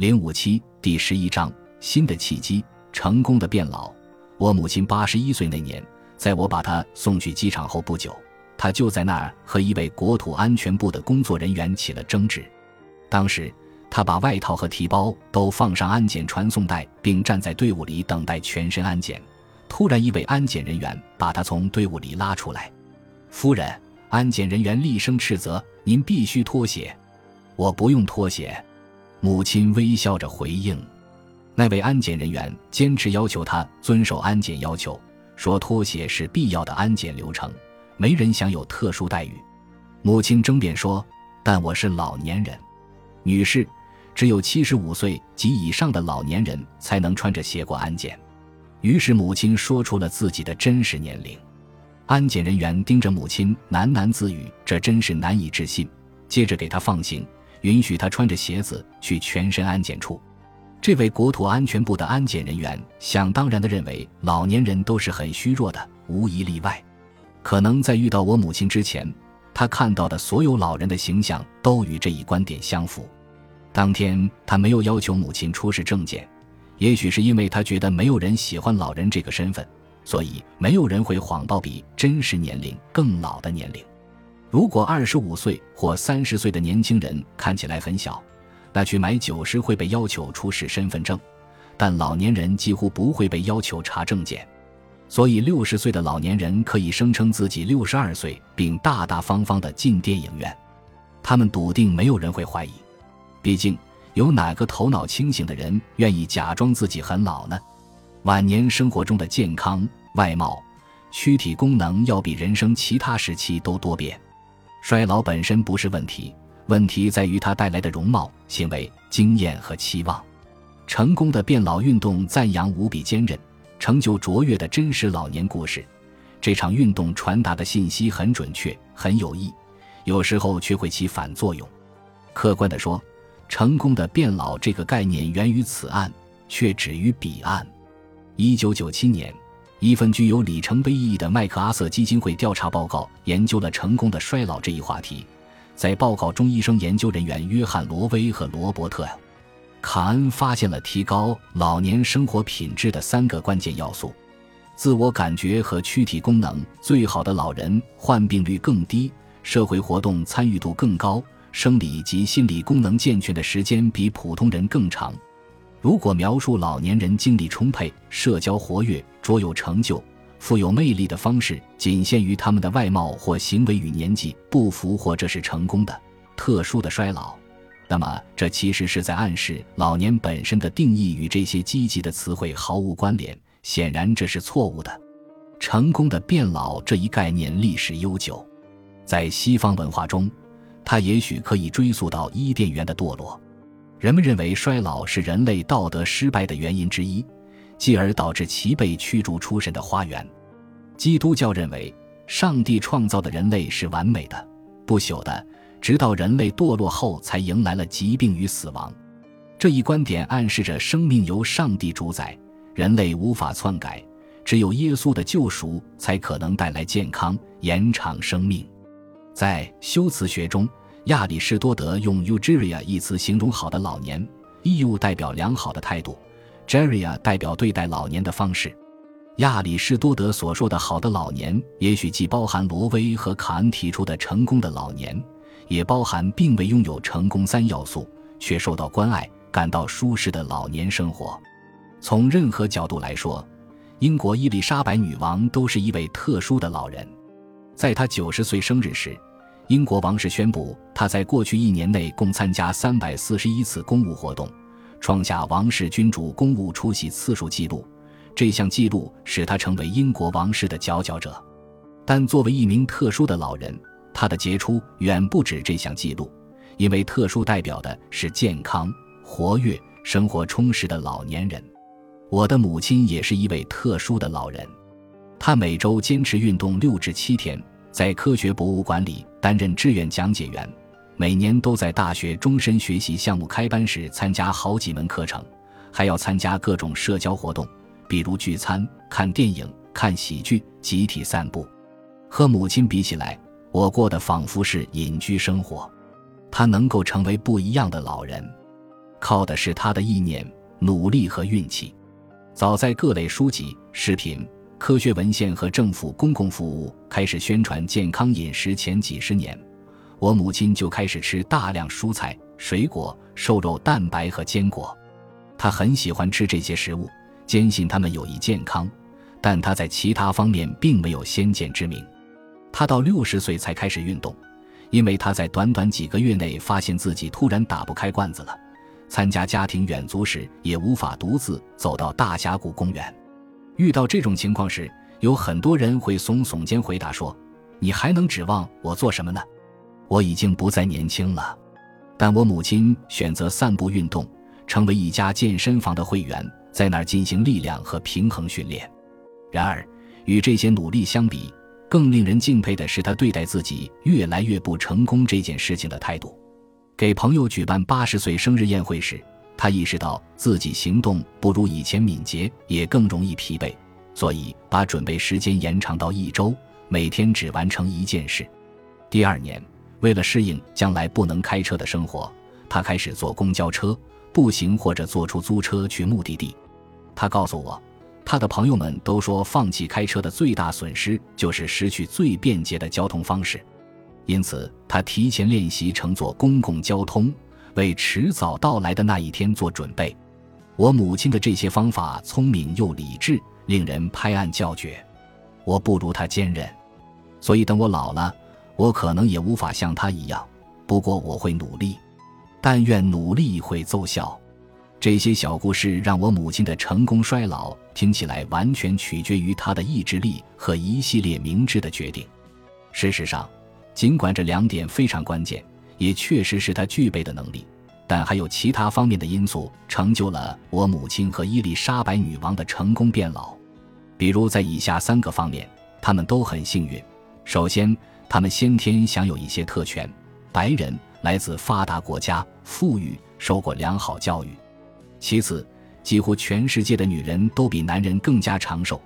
零五七第十一章新的契机，成功的变老。我母亲八十一岁那年，在我把她送去机场后不久，她就在那儿和一位国土安全部的工作人员起了争执。当时，她把外套和提包都放上安检传送带，并站在队伍里等待全身安检。突然，一位安检人员把她从队伍里拉出来。夫人，安检人员厉声斥责：“您必须脱鞋！”我不用脱鞋。母亲微笑着回应，那位安检人员坚持要求他遵守安检要求，说脱鞋是必要的安检流程，没人享有特殊待遇。母亲争辩说：“但我是老年人，女士，只有七十五岁及以上的老年人才能穿着鞋过安检。”于是母亲说出了自己的真实年龄。安检人员盯着母亲喃喃自语：“这真是难以置信。”接着给他放行。允许他穿着鞋子去全身安检处。这位国土安全部的安检人员想当然地认为老年人都是很虚弱的，无一例外。可能在遇到我母亲之前，他看到的所有老人的形象都与这一观点相符。当天他没有要求母亲出示证件，也许是因为他觉得没有人喜欢老人这个身份，所以没有人会谎报比真实年龄更老的年龄。如果二十五岁或三十岁的年轻人看起来很小，那去买酒时会被要求出示身份证，但老年人几乎不会被要求查证件，所以六十岁的老年人可以声称自己六十二岁，并大大方方地进电影院。他们笃定没有人会怀疑，毕竟有哪个头脑清醒的人愿意假装自己很老呢？晚年生活中的健康、外貌、躯体功能要比人生其他时期都多变。衰老本身不是问题，问题在于它带来的容貌、行为、经验和期望。成功的变老运动赞扬无比坚韧、成就卓越的真实老年故事。这场运动传达的信息很准确、很有益，有时候却会起反作用。客观地说，成功的变老这个概念源于此岸，却止于彼岸。一九九七年。一份具有里程碑意义的麦克阿瑟基金会调查报告研究了成功的衰老这一话题。在报告中，医生研究人员约翰·罗威和罗伯特·卡恩发现了提高老年生活品质的三个关键要素：自我感觉和躯体功能最好的老人患病率更低，社会活动参与度更高，生理及心理功能健全的时间比普通人更长。如果描述老年人精力充沛、社交活跃、卓有成就、富有魅力的方式仅限于他们的外貌或行为与年纪不符，或者是成功的、特殊的衰老，那么这其实是在暗示老年本身的定义与这些积极的词汇毫无关联。显然，这是错误的。成功的变老这一概念历史悠久，在西方文化中，它也许可以追溯到伊甸园的堕落。人们认为衰老是人类道德失败的原因之一，继而导致其被驱逐出神的花园。基督教认为，上帝创造的人类是完美的、不朽的，直到人类堕落后才迎来了疾病与死亡。这一观点暗示着生命由上帝主宰，人类无法篡改，只有耶稣的救赎才可能带来健康、延长生命。在修辞学中。亚里士多德用 “eugeria” 一词形容好的老年，“eu” 代表良好的态度，“geria” 代表对待老年的方式。亚里士多德所说的好的老年，也许既包含罗威和卡恩提出的成功的老年，也包含并未拥有成功三要素却受到关爱、感到舒适的老年生活。从任何角度来说，英国伊丽莎白女王都是一位特殊的老人。在她九十岁生日时。英国王室宣布，她在过去一年内共参加三百四十一次公务活动，创下王室君主公务出席次数纪录。这项纪录使他成为英国王室的佼佼者。但作为一名特殊的老人，他的杰出远不止这项纪录，因为特殊代表的是健康、活跃、生活充实的老年人。我的母亲也是一位特殊的老人，她每周坚持运动六至七天。在科学博物馆里担任志愿讲解员，每年都在大学终身学习项目开班时参加好几门课程，还要参加各种社交活动，比如聚餐、看电影、看喜剧、集体散步。和母亲比起来，我过的仿佛是隐居生活。他能够成为不一样的老人。靠的是他的意念、努力和运气。早在各类书籍、视频、科学文献和政府公共服务开始宣传健康饮食前几十年，我母亲就开始吃大量蔬菜、水果、瘦肉、蛋白和坚果。她很喜欢吃这些食物，坚信它们有益健康，但她在其他方面并没有先见之明。她到六十岁才开始运动，因为她在短短几个月内发现自己突然打不开罐子了。参加家庭远足时，也无法独自走到大峡谷公园。遇到这种情况时，有很多人会耸耸肩回答说：“你还能指望我做什么呢？我已经不再年轻了。”但我母亲选择散步运动，成为一家健身房的会员，在那儿进行力量和平衡训练。然而，与这些努力相比，更令人敬佩的是她对待自己越来越不成功这件事情的态度。给朋友举办八十岁生日宴会时，他意识到自己行动不如以前敏捷，也更容易疲惫，所以把准备时间延长到一周，每天只完成一件事。第二年，为了适应将来不能开车的生活，他开始坐公交车、步行或者坐出租车去目的地。他告诉我，他的朋友们都说，放弃开车的最大损失就是失去最便捷的交通方式。因此，他提前练习乘坐公共交通，为迟早到来的那一天做准备。我母亲的这些方法聪明又理智，令人拍案叫绝。我不如她坚韧，所以等我老了，我可能也无法像她一样。不过我会努力，但愿努力会奏效。这些小故事让我母亲的成功衰老听起来完全取决于她的意志力和一系列明智的决定。事实上。尽管这两点非常关键，也确实是他具备的能力，但还有其他方面的因素成就了我母亲和伊丽莎白女王的成功变老。比如，在以下三个方面，他们都很幸运：首先，他们先天享有一些特权，白人，来自发达国家，富裕，受过良好教育；其次，几乎全世界的女人都比男人更加长寿。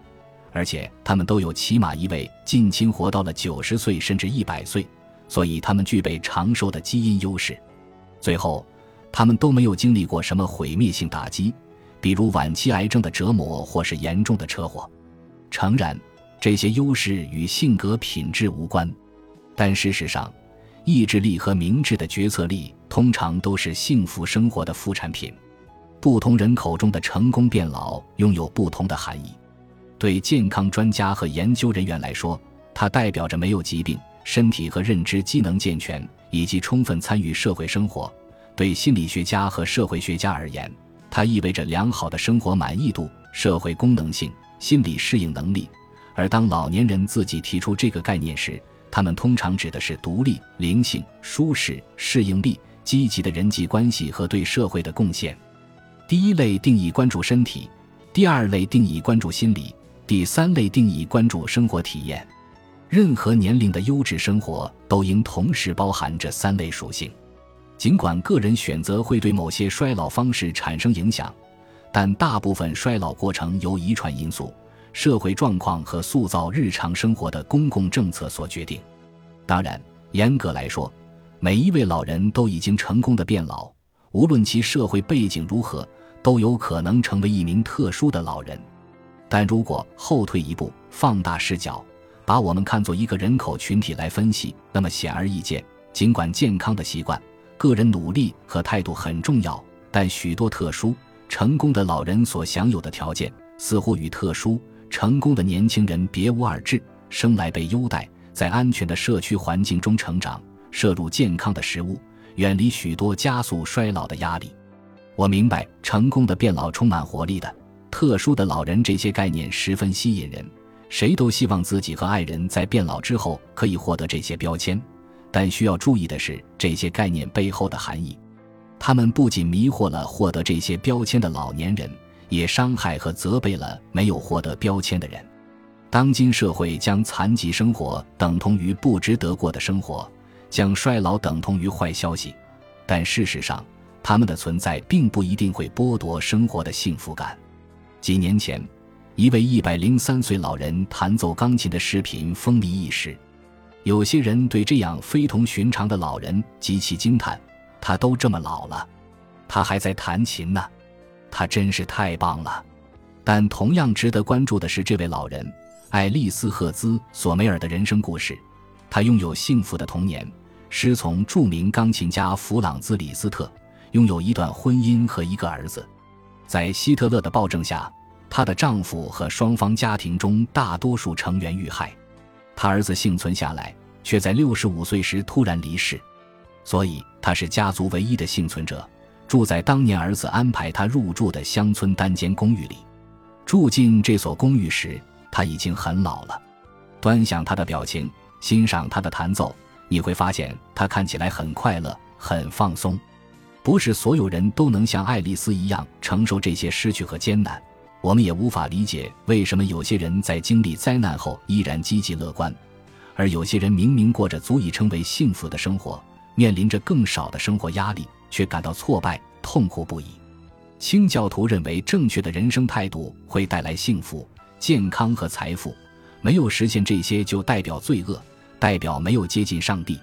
而且他们都有起码一位近亲活到了九十岁甚至一百岁，所以他们具备长寿的基因优势。最后，他们都没有经历过什么毁灭性打击，比如晚期癌症的折磨或是严重的车祸。诚然，这些优势与性格品质无关，但事实上，意志力和明智的决策力通常都是幸福生活的副产品。不同人口中的成功变老拥有不同的含义。对健康专家和研究人员来说，它代表着没有疾病、身体和认知机能健全，以及充分参与社会生活；对心理学家和社会学家而言，它意味着良好的生活满意度、社会功能性、心理适应能力。而当老年人自己提出这个概念时，他们通常指的是独立、灵性、舒适、适应力、积极的人际关系和对社会的贡献。第一类定义关注身体，第二类定义关注心理。第三类定义关注生活体验，任何年龄的优质生活都应同时包含这三类属性。尽管个人选择会对某些衰老方式产生影响，但大部分衰老过程由遗传因素、社会状况和塑造日常生活的公共政策所决定。当然，严格来说，每一位老人都已经成功的变老，无论其社会背景如何，都有可能成为一名特殊的老人。但如果后退一步，放大视角，把我们看作一个人口群体来分析，那么显而易见，尽管健康的习惯、个人努力和态度很重要，但许多特殊成功的老人所享有的条件，似乎与特殊成功的年轻人别无二致。生来被优待，在安全的社区环境中成长，摄入健康的食物，远离许多加速衰老的压力。我明白，成功的变老充满活力的。特殊的老人这些概念十分吸引人，谁都希望自己和爱人在变老之后可以获得这些标签。但需要注意的是，这些概念背后的含义，他们不仅迷惑了获得这些标签的老年人，也伤害和责备了没有获得标签的人。当今社会将残疾生活等同于不值得过的生活，将衰老等同于坏消息，但事实上，他们的存在并不一定会剥夺生活的幸福感。几年前，一位一百零三岁老人弹奏钢琴的视频风靡一时。有些人对这样非同寻常的老人极其惊叹：他都这么老了。他还在弹琴呢，他真是太棒了。但同样值得关注的是，这位老人爱丽丝·赫兹·索梅尔的人生故事。他拥有幸福的童年，师从著名钢琴家弗朗兹·李斯特，拥有一段婚姻和一个儿子。在希特勒的暴政下，她的丈夫和双方家庭中大多数成员遇害。她儿子幸存下来，却在六十五岁时突然离世，所以他是家族唯一的幸存者，住在当年儿子安排他入住的乡村单间公寓里。住进这所公寓时，他已经很老了。端详他的表情。欣赏他的弹奏，你会发现他看起来很快乐、很放松。不是所有人都能像爱丽丝一样承受这些失去和艰难。我们也无法理解为什么有些人在经历灾难后依然积极乐观，而有些人明明过着足以称为幸福的生活，面临着更少的生活压力，却感到挫败、痛苦不已。清教徒认为，正确的人生态度会带来幸福、健康和财富，没有实现这些就代表罪恶。代表没有接近上帝。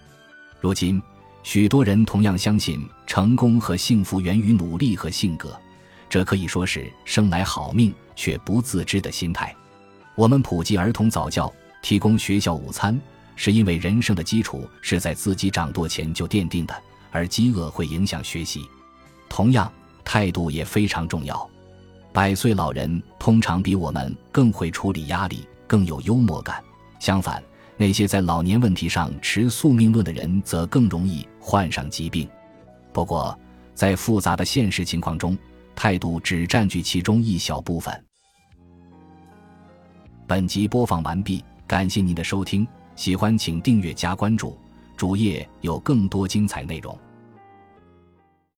如今，许多人同样相信成功和幸福源于努力和性格，这可以说是生来好命却不自知的心态。我们普及儿童早教，提供学校午餐，是因为人生的基础是在自己掌舵前就奠定的，而饥饿会影响学习。同样，态度也非常重要。百岁老人通常比我们更会处理压力，更有幽默感。相反。那些在老年问题上持宿命论的人，则更容易患上疾病。不过，在复杂的现实情况中，态度只占据其中一小部分。本集播放完毕，感谢您的收听，喜欢请订阅加关注，主页有更多精彩内容。